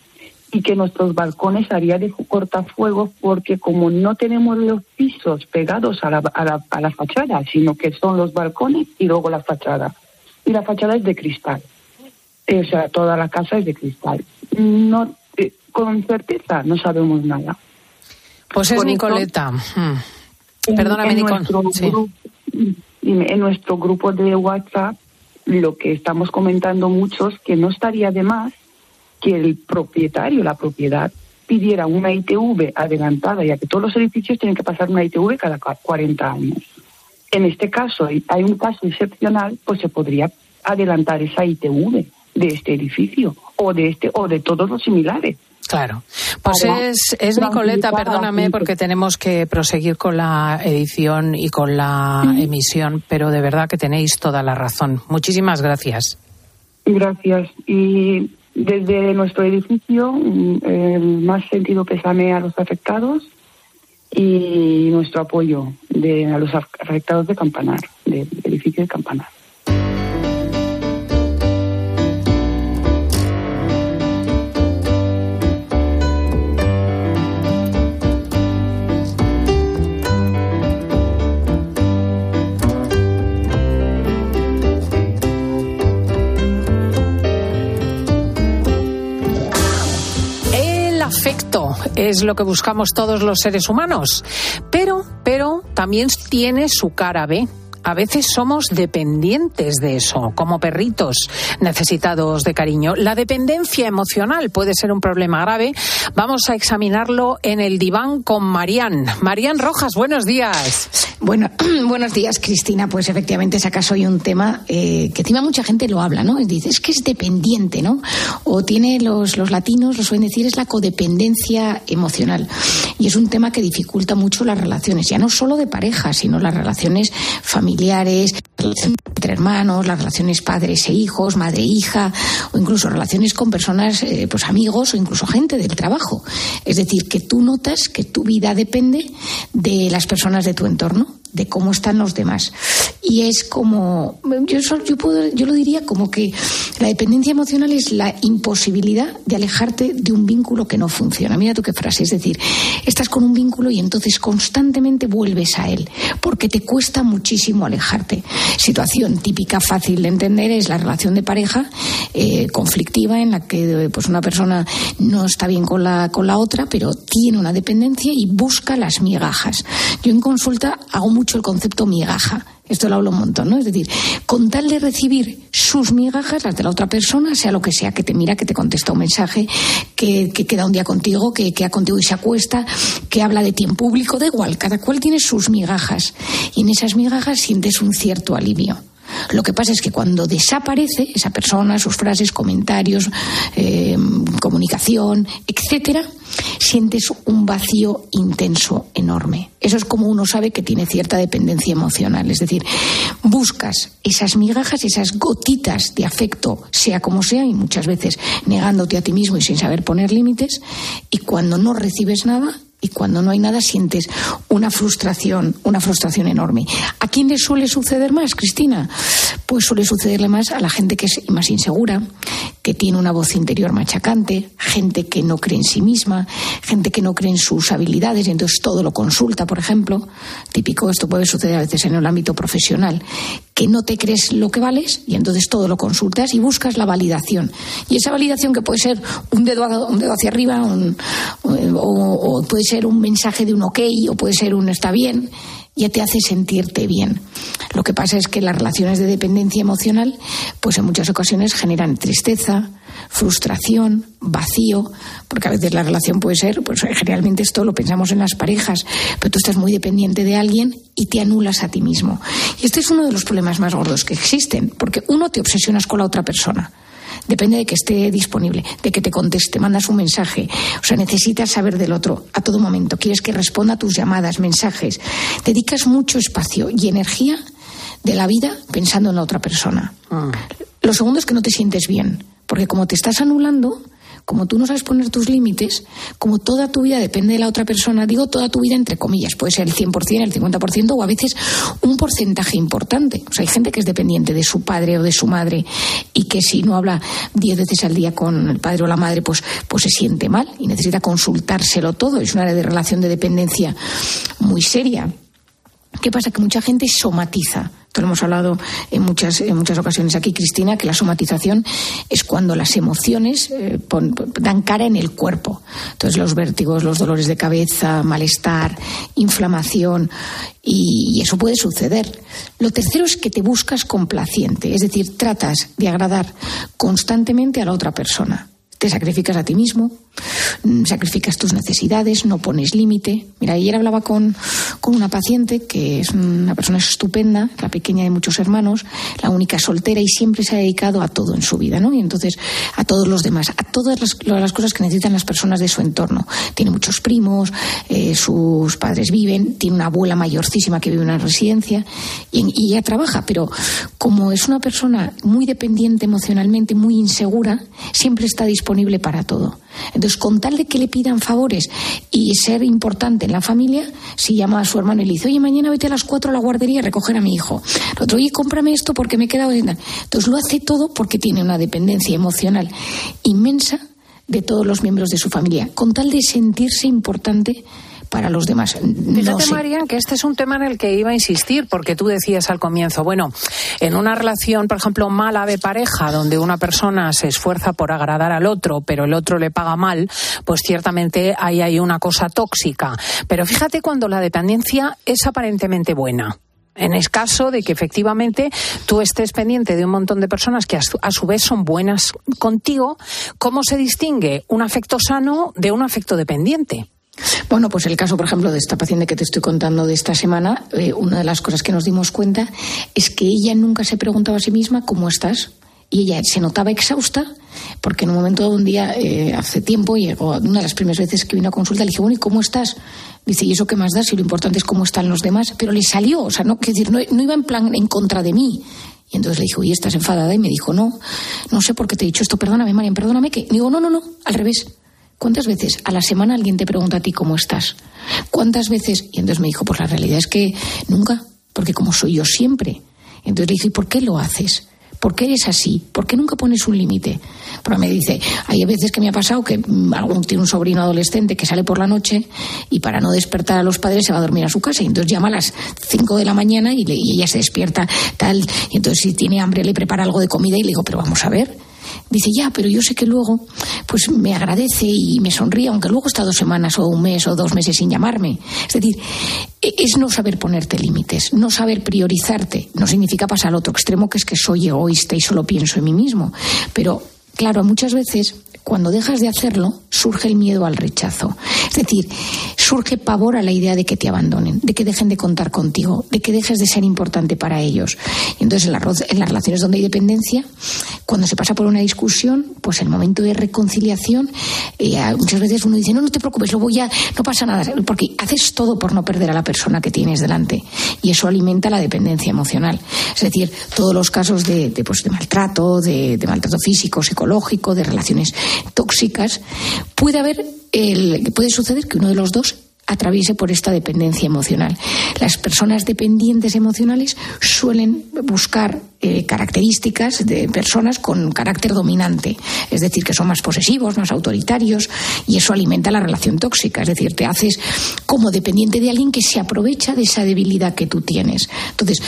y que nuestros balcones haría de cortafuegos porque como no tenemos los pisos pegados a la, a la, a la fachada, sino que son los balcones y luego la fachada. Y la fachada es de cristal. O sea, toda la casa es de cristal. No, eh, con certeza no sabemos nada. Pues es Nicoleta. Hmm. Perdóname, en, en nuestro grupo de WhatsApp lo que estamos comentando muchos que no estaría de más que el propietario, la propiedad, pidiera una ITV adelantada, ya que todos los edificios tienen que pasar una ITV cada 40 años. En este caso, hay un caso excepcional, pues se podría adelantar esa ITV de este edificio o de este o de todos los similares. Claro. Pues es, es Nicoleta, perdóname porque tenemos que proseguir con la edición y con la emisión, pero de verdad que tenéis toda la razón. Muchísimas gracias. Gracias. Y desde nuestro edificio, el más sentido pésame a los afectados y nuestro apoyo de, a los afectados de Campanar, del edificio de Campanar. Es lo que buscamos todos los seres humanos. Pero, pero también tiene su cara B. a veces somos dependientes de eso, como perritos necesitados de cariño. La dependencia emocional puede ser un problema grave. Vamos a examinarlo en el diván con Marían. Marían Rojas, buenos días. Bueno, buenos días, Cristina. Pues efectivamente sacas hoy un tema eh, que encima mucha gente lo habla, ¿no? Dice, es que es dependiente, ¿no? O tiene los, los latinos, lo suelen decir, es la codependencia emocional. Y es un tema que dificulta mucho las relaciones, ya no solo de pareja, sino las relaciones familiares, entre hermanos, las relaciones padres e hijos, madre e hija, o incluso relaciones con personas, eh, pues amigos o incluso gente del trabajo. Es decir, que tú notas que tu vida depende de las personas de tu entorno de cómo están los demás. Y es como, yo, yo, puedo, yo lo diría como que la dependencia emocional es la imposibilidad de alejarte de un vínculo que no funciona. Mira tú qué frase, es decir, estás con un vínculo y entonces constantemente vuelves a él, porque te cuesta muchísimo alejarte. Situación típica, fácil de entender, es la relación de pareja eh, conflictiva en la que pues una persona no está bien con la, con la otra, pero tiene una dependencia y busca las migajas. Yo en consulta hago mucho el concepto migaja. Esto lo hablo un montón, ¿no? Es decir, con tal de recibir sus migajas, las de la otra persona, sea lo que sea, que te mira, que te contesta un mensaje, que, queda un día contigo, que queda contigo y se acuesta, que habla de ti en público, da igual, cada cual tiene sus migajas. Y en esas migajas sientes un cierto alivio. Lo que pasa es que cuando desaparece esa persona, sus frases, comentarios, eh, comunicación, etcétera, sientes un vacío intenso, enorme. Eso es como uno sabe que tiene cierta dependencia emocional. Es decir, buscas esas migajas, esas gotitas de afecto, sea como sea, y muchas veces negándote a ti mismo y sin saber poner límites, y cuando no recibes nada, y cuando no hay nada sientes una frustración, una frustración enorme. ¿A quién le suele suceder más, Cristina? Pues suele sucederle más a la gente que es más insegura, que tiene una voz interior machacante, gente que no cree en sí misma, gente que no cree en sus habilidades y entonces todo lo consulta, por ejemplo. Típico, esto puede suceder a veces en el ámbito profesional, que no te crees lo que vales y entonces todo lo consultas y buscas la validación. Y esa validación que puede ser un dedo, un dedo hacia arriba o, o puede ser ser un mensaje de un ok o puede ser un está bien, ya te hace sentirte bien. Lo que pasa es que las relaciones de dependencia emocional, pues en muchas ocasiones generan tristeza, frustración, vacío, porque a veces la relación puede ser, pues generalmente esto lo pensamos en las parejas, pero tú estás muy dependiente de alguien y te anulas a ti mismo. Y este es uno de los problemas más gordos que existen, porque uno te obsesionas con la otra persona depende de que esté disponible, de que te conteste, mandas un mensaje. O sea, necesitas saber del otro a todo momento. Quieres que responda a tus llamadas, mensajes. Dedicas mucho espacio y energía de la vida pensando en la otra persona. Ah. Lo segundo es que no te sientes bien, porque como te estás anulando, como tú no sabes poner tus límites, como toda tu vida depende de la otra persona, digo toda tu vida entre comillas, puede ser el 100%, el 50% o a veces un porcentaje importante. O sea, hay gente que es dependiente de su padre o de su madre y que si no habla 10 veces al día con el padre o la madre, pues, pues se siente mal y necesita consultárselo todo. Es una área de relación de dependencia muy seria. ¿Qué pasa? Que mucha gente somatiza esto lo hemos hablado en muchas, en muchas ocasiones aquí, Cristina, que la somatización es cuando las emociones eh, dan cara en el cuerpo. Entonces, los vértigos, los dolores de cabeza, malestar, inflamación, y eso puede suceder. Lo tercero es que te buscas complaciente, es decir, tratas de agradar constantemente a la otra persona te sacrificas a ti mismo, mm, sacrificas tus necesidades, no pones límite. Mira, ayer hablaba con, con, una paciente que es una persona estupenda, la pequeña de muchos hermanos, la única soltera y siempre se ha dedicado a todo en su vida, ¿no? Y entonces a todos los demás, a todas las, cosas que necesitan las personas de su entorno. Tiene muchos primos, eh, sus padres viven, tiene una abuela mayorcísima que vive en una residencia y, y ella trabaja, pero como es una persona muy dependiente emocionalmente, muy insegura, siempre está disponible para todo. Entonces, con tal de que le pidan favores y ser importante en la familia, si llama a su hermano y le dice, oye, mañana vete a las cuatro a la guardería a recoger a mi hijo. El otro, oye, cómprame esto porque me he quedado... Entonces, lo hace todo porque tiene una dependencia emocional inmensa de todos los miembros de su familia, con tal de sentirse importante para los demás. Fíjate, Marian, que este es un tema en el que iba a insistir, porque tú decías al comienzo, bueno, en una relación, por ejemplo, mala de pareja, donde una persona se esfuerza por agradar al otro, pero el otro le paga mal, pues ciertamente ahí hay una cosa tóxica. Pero fíjate cuando la dependencia es aparentemente buena. En el caso de que efectivamente tú estés pendiente de un montón de personas que a su, a su, vez son buenas contigo, ¿cómo se distingue un afecto sano de un afecto dependiente? Bueno, pues el caso, por ejemplo, de esta paciente que te estoy contando de esta semana, eh, una de las cosas que nos dimos cuenta es que ella nunca se preguntaba a sí misma cómo estás. Y ella se notaba exhausta porque en un momento de un día, eh, hace tiempo, llegó una de las primeras veces que vino a consulta, le dije, bueno, ¿y cómo estás? Dice, ¿y eso qué más da si lo importante es cómo están los demás? Pero le salió, o sea, no, decir, no, no iba en plan en contra de mí. Y entonces le dije, oye, ¿estás enfadada? Y me dijo, no, no sé por qué te he dicho esto, perdóname, Marian, perdóname, que. digo, no, no, no, al revés. ¿Cuántas veces a la semana alguien te pregunta a ti cómo estás? ¿Cuántas veces? Y entonces me dijo, pues la realidad es que nunca, porque como soy yo siempre. Entonces le dije, ¿y por qué lo haces? ¿Por qué eres así? ¿Por qué nunca pones un límite? Porque me dice, hay veces que me ha pasado que mm, algún tiene un sobrino adolescente que sale por la noche y para no despertar a los padres se va a dormir a su casa. Y entonces llama a las 5 de la mañana y, le, y ella se despierta tal. Y entonces si tiene hambre le prepara algo de comida y le digo, pero vamos a ver Dice, ya, pero yo sé que luego pues me agradece y me sonríe, aunque luego está dos semanas o un mes o dos meses sin llamarme. Es decir, e-, es no saber ponerte límites, no saber priorizarte. No significa pasar al otro extremo, que es que soy egoísta y solo pienso en mí mismo. Pero, claro, muchas veces cuando dejas de hacerlo, surge el miedo al rechazo. Es decir, surge pavor a la idea de que te abandonen, de que dejen de contar contigo, de que dejes de ser importante para ellos. Y entonces, en, las relaciones donde hay dependencia, cuando se pasa por una discusión, pues el momento de reconciliación, eh, muchas veces uno dice, no, no te preocupes, lo voy a, no pasa nada, porque haces todo por no perder a la persona que tienes delante. Y eso alimenta la dependencia emocional. Es decir, todos los casos de, pues, de maltrato, de maltrato físico, psicológico, de relaciones tóxicas, puede haber el, puede suceder que uno de los dos atraviese por esta dependencia emocional. Las personas dependientes emocionales suelen buscar eh, características de personas con carácter dominante, es decir, que son más posesivos, más autoritarios, y eso alimenta la relación tóxica, es decir, te haces como dependiente de alguien que se aprovecha de esa debilidad que tú tienes. Entonces,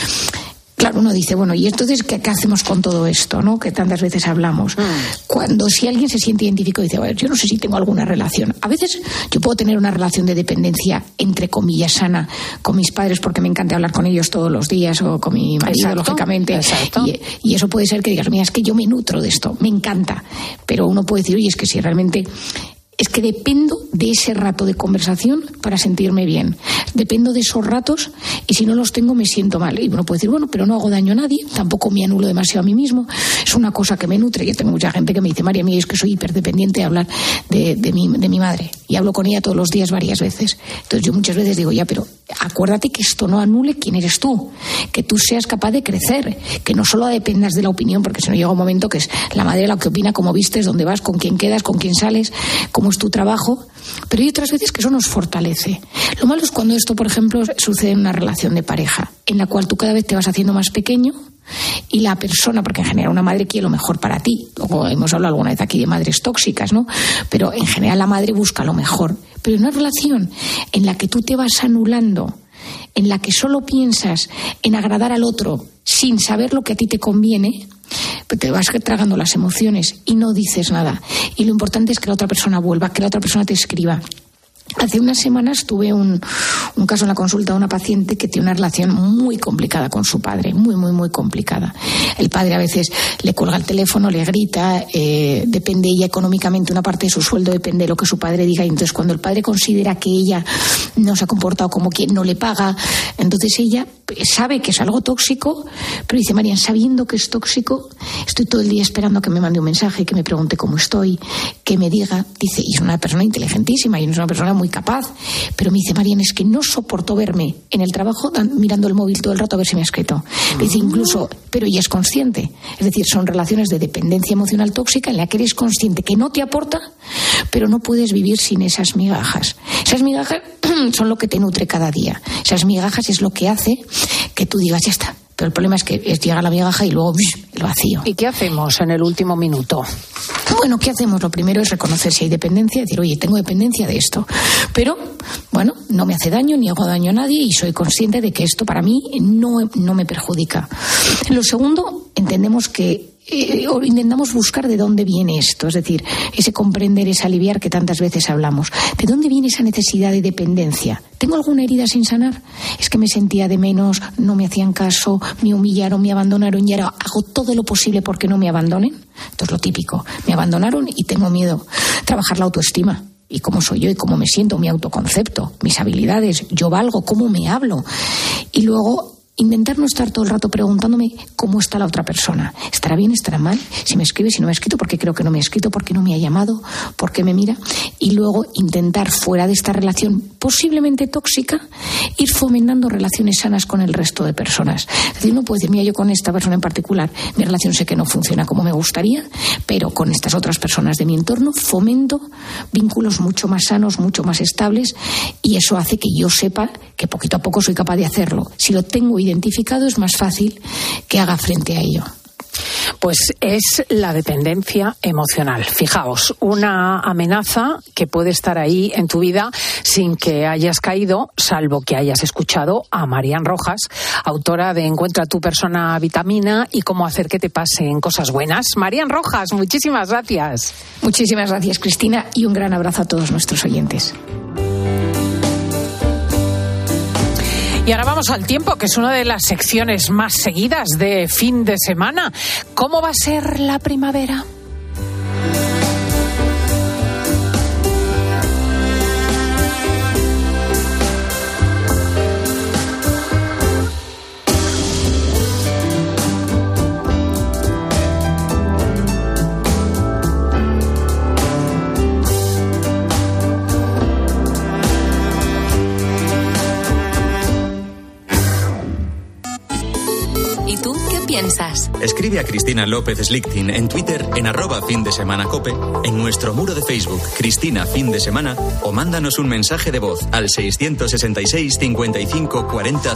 Claro, uno dice, bueno, ¿y entonces qué, hacemos con todo esto, no? Que tantas veces hablamos. Mm. Cuando si alguien se siente identificado y dice, bueno, yo no sé si tengo alguna relación. A veces yo puedo tener una relación de dependencia, entre comillas, sana con mis padres porque me encanta hablar con ellos todos los días o con mi marido, lógicamente. Y, y, eso puede ser que digas, mira, es que yo me nutro de esto, me encanta. Pero uno puede decir, oye, es que si realmente es que dependo de ese rato de conversación para sentirme bien. Dependo de esos ratos y si no los tengo me siento mal. Y uno puede decir, bueno, pero no hago daño a nadie, tampoco me anulo demasiado a mí mismo. Es una cosa que me nutre. Yo tengo mucha gente que me dice, María, mía, es que soy hiperdependiente de hablar de, de, mi, de mi madre. Y hablo con ella todos los días varias veces. Entonces yo muchas veces digo, ya, pero acuérdate que esto no anule quién eres tú. Que tú seas capaz de crecer. Que no solo dependas de la opinión, porque si no llega un momento que es la madre la que opina cómo vistes, dónde vas, con quién quedas, con quién sales, es tu trabajo, pero hay otras veces que eso nos fortalece. Lo malo es cuando esto, por ejemplo, sucede en una relación de pareja, en la cual tú cada vez te vas haciendo más pequeño y la persona, porque en general una madre quiere lo mejor para ti. Luego hemos hablado alguna vez aquí de madres tóxicas, ¿no? Pero en general la madre busca lo mejor. Pero en una relación en la que tú te vas anulando, en la que solo piensas en agradar al otro sin saber lo que a ti te conviene, te vas tragando las emociones y no dices nada. Y lo importante es que la otra persona vuelva, que la otra persona te escriba. Hace unas semanas tuve un, caso en la consulta de una paciente que tiene una relación muy complicada con su padre, muy, muy, muy complicada. El padre a veces le cuelga el teléfono, le grita, eh, depende ella económicamente, una parte de su sueldo depende de lo que su padre diga. Y entonces, cuando el padre considera que ella no se ha comportado como quien no le paga, entonces ella sabe que es algo tóxico, pero dice, María, sabiendo que es tóxico, estoy todo el día esperando que me mande un mensaje, que me pregunte cómo estoy, que me diga. Dice, y es una persona inteligentísima y es una persona muy capaz, pero me dice, Marian, es que no soporto verme en el trabajo mirando el móvil todo el rato a ver si me ha escrito. Dice, incluso, pero ella es consciente. Es decir, son relaciones de dependencia emocional tóxica en la que eres consciente que no te aporta, pero no puedes vivir sin esas migajas. Esas migajas son lo que te nutre cada día. Esas migajas es lo que hace que tú digas, ya está, pero el problema es que llega la migaja y luego el vacío. ¿Y qué hacemos en el último minuto? Bueno, ¿qué hacemos? Lo primero es reconocer si hay dependencia, decir, oye, tengo dependencia de esto. Pero, bueno, no me hace daño ni hago daño a nadie y soy consciente de que esto para mí no, no me perjudica. Lo segundo, entendemos que eh, intentamos buscar de dónde viene esto, es decir, ese comprender, ese aliviar que tantas veces hablamos. ¿De dónde viene esa necesidad de dependencia? ¿Tengo alguna herida sin sanar? Es que me sentía de menos, no me hacían caso, me humillaron, me abandonaron y ahora hago todo lo posible porque no me abandonen. Esto es lo típico. Me abandonaron y tengo miedo. Trabajar la autoestima y cómo soy yo y cómo me siento, mi autoconcepto, mis habilidades, yo valgo, cómo me hablo. Y luego intentar no estar todo el rato preguntándome cómo está la otra persona. ¿Estará bien? ¿Estará mal? Si me escribe, si no me ha escrito, porque creo que no me ha escrito, porque no me ha llamado, porque me mira. Y luego intentar, fuera de esta relación posiblemente tóxica, ir fomentando relaciones sanas con el resto de personas. Es decir, no puedo decir, mira, yo con esta persona en particular, mi relación sé que no funciona como me gustaría, pero con estas otras personas de mi entorno fomento vínculos mucho más sanos, mucho más estables, y eso hace que yo sepa que poquito a poco soy capaz de hacerlo. Si lo tengo identificado es más fácil que haga frente a ello. Pues es la dependencia emocional. Fijaos, una amenaza que puede estar ahí en tu vida sin que hayas caído, salvo que hayas escuchado a Marian Rojas, autora de Encuentra tu persona vitamina y cómo hacer que te pasen cosas buenas. Marian Rojas, muchísimas gracias. Muchísimas gracias, Cristina, y un gran abrazo a todos nuestros oyentes. Y ahora vamos al tiempo, que es una de las secciones más seguidas de fin de semana. ¿Cómo va a ser la primavera? Escribe a Cristina López Slichting en Twitter en arroba fin de semana cope, en nuestro muro de Facebook Cristina Fin de Semana o mándanos un mensaje de voz al 666 55 40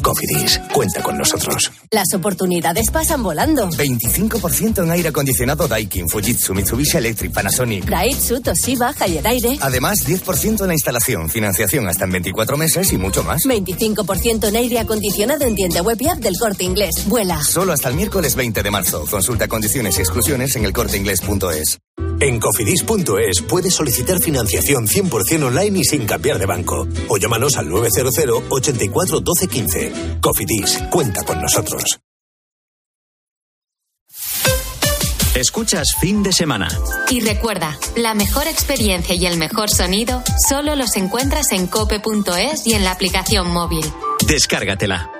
Cofidis, cuenta con nosotros. Las oportunidades pasan volando. 25% en aire acondicionado Daikin, Fujitsu, Mitsubishi Electric, Panasonic. Daihatsu, Toshiba, Haier Aire. Además, 10% en la instalación, financiación hasta en 24 meses y mucho más. 25% en aire acondicionado en tienda web y app del Corte Inglés. Vuela. Solo hasta el miércoles 20 de marzo. Consulta condiciones y exclusiones en elcorteinglés.es. En cofidis.es puedes solicitar financiación 100% online y sin cambiar de banco. O llámanos al 900 84 12 15. Cofidis, cuenta con nosotros. Escuchas fin de semana. Y recuerda, la mejor experiencia y el mejor sonido solo los encuentras en cope.es y en la aplicación móvil. Descárgatela.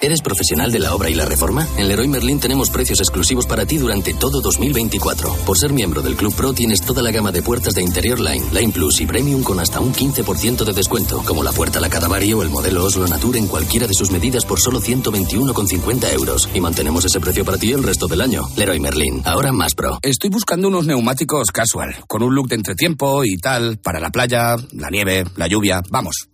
¿Eres profesional de la obra y la reforma? En Leroy Merlin tenemos precios exclusivos para ti durante todo 2024. Por ser miembro del Club Pro tienes toda la gama de puertas de interior Line, Line Plus y Premium con hasta un 15% de descuento, como la puerta La Cadavario o el modelo Oslo Nature en cualquiera de sus medidas por solo 121,50 euros. Y mantenemos ese precio para ti el resto del año. Leroy Merlin, ahora más pro. Estoy buscando unos neumáticos casual, con un look de entretiempo y tal, para la playa, la nieve, la lluvia, vamos,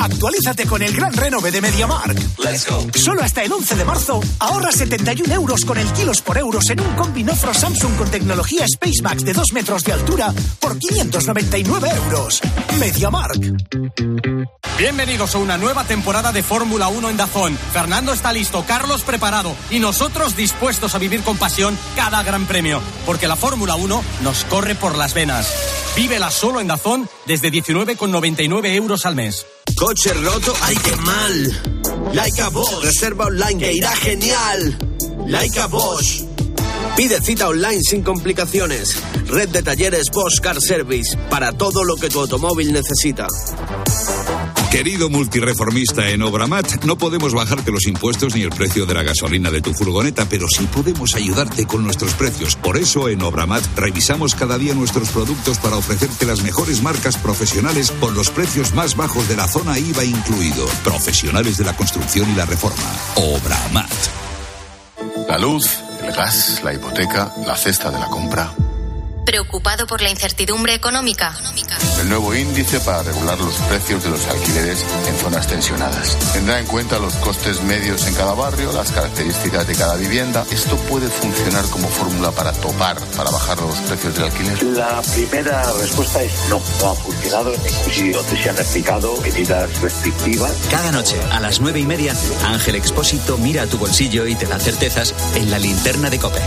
Actualízate con el gran renove de MediaMark. Let's go. Solo hasta el 11 de marzo ahorra 71 euros con el kilos por euros en un combi Nofro Samsung con tecnología Space Max de 2 metros de altura por 599 euros. MediaMark. Bienvenidos a una nueva temporada de Fórmula 1 en Dazón. Fernando está listo, Carlos preparado y nosotros dispuestos a vivir con pasión cada gran premio, porque la Fórmula 1 nos corre por las venas. Vívela solo en Dazón desde 19,99 euros al mes. Coche roto, ay qué mal. Laika Bosch, reserva online que irá genial. Laika Bosch. Pide cita online sin complicaciones. Red de talleres Bosch Car Service para todo lo que tu automóvil necesita. Querido multireformista en Obramat, no podemos bajarte los impuestos ni el precio de la gasolina de tu furgoneta, pero sí podemos ayudarte con nuestros precios. Por eso en Obramat revisamos cada día nuestros productos para ofrecerte las mejores marcas profesionales con los precios más bajos de la zona IVA incluido. Profesionales de la construcción y la reforma. Obramat. La luz, el gas, la hipoteca, la cesta de la compra. ¿Preocupado por la incertidumbre económica? El nuevo índice para regular los precios de los alquileres en zonas tensionadas. Tendrá en cuenta los costes medios en cada barrio, las características de cada vivienda. Esto puede funcionar como fórmula para topar, para bajar los precios del alquiler. La primera respuesta es no, no ha funcionado en ningún sitio donde se han aplicado medidas restrictivas. Cada noche a las nueve y media, Ángel Expósito mira a tu bolsillo y te da certezas en la linterna de Cope.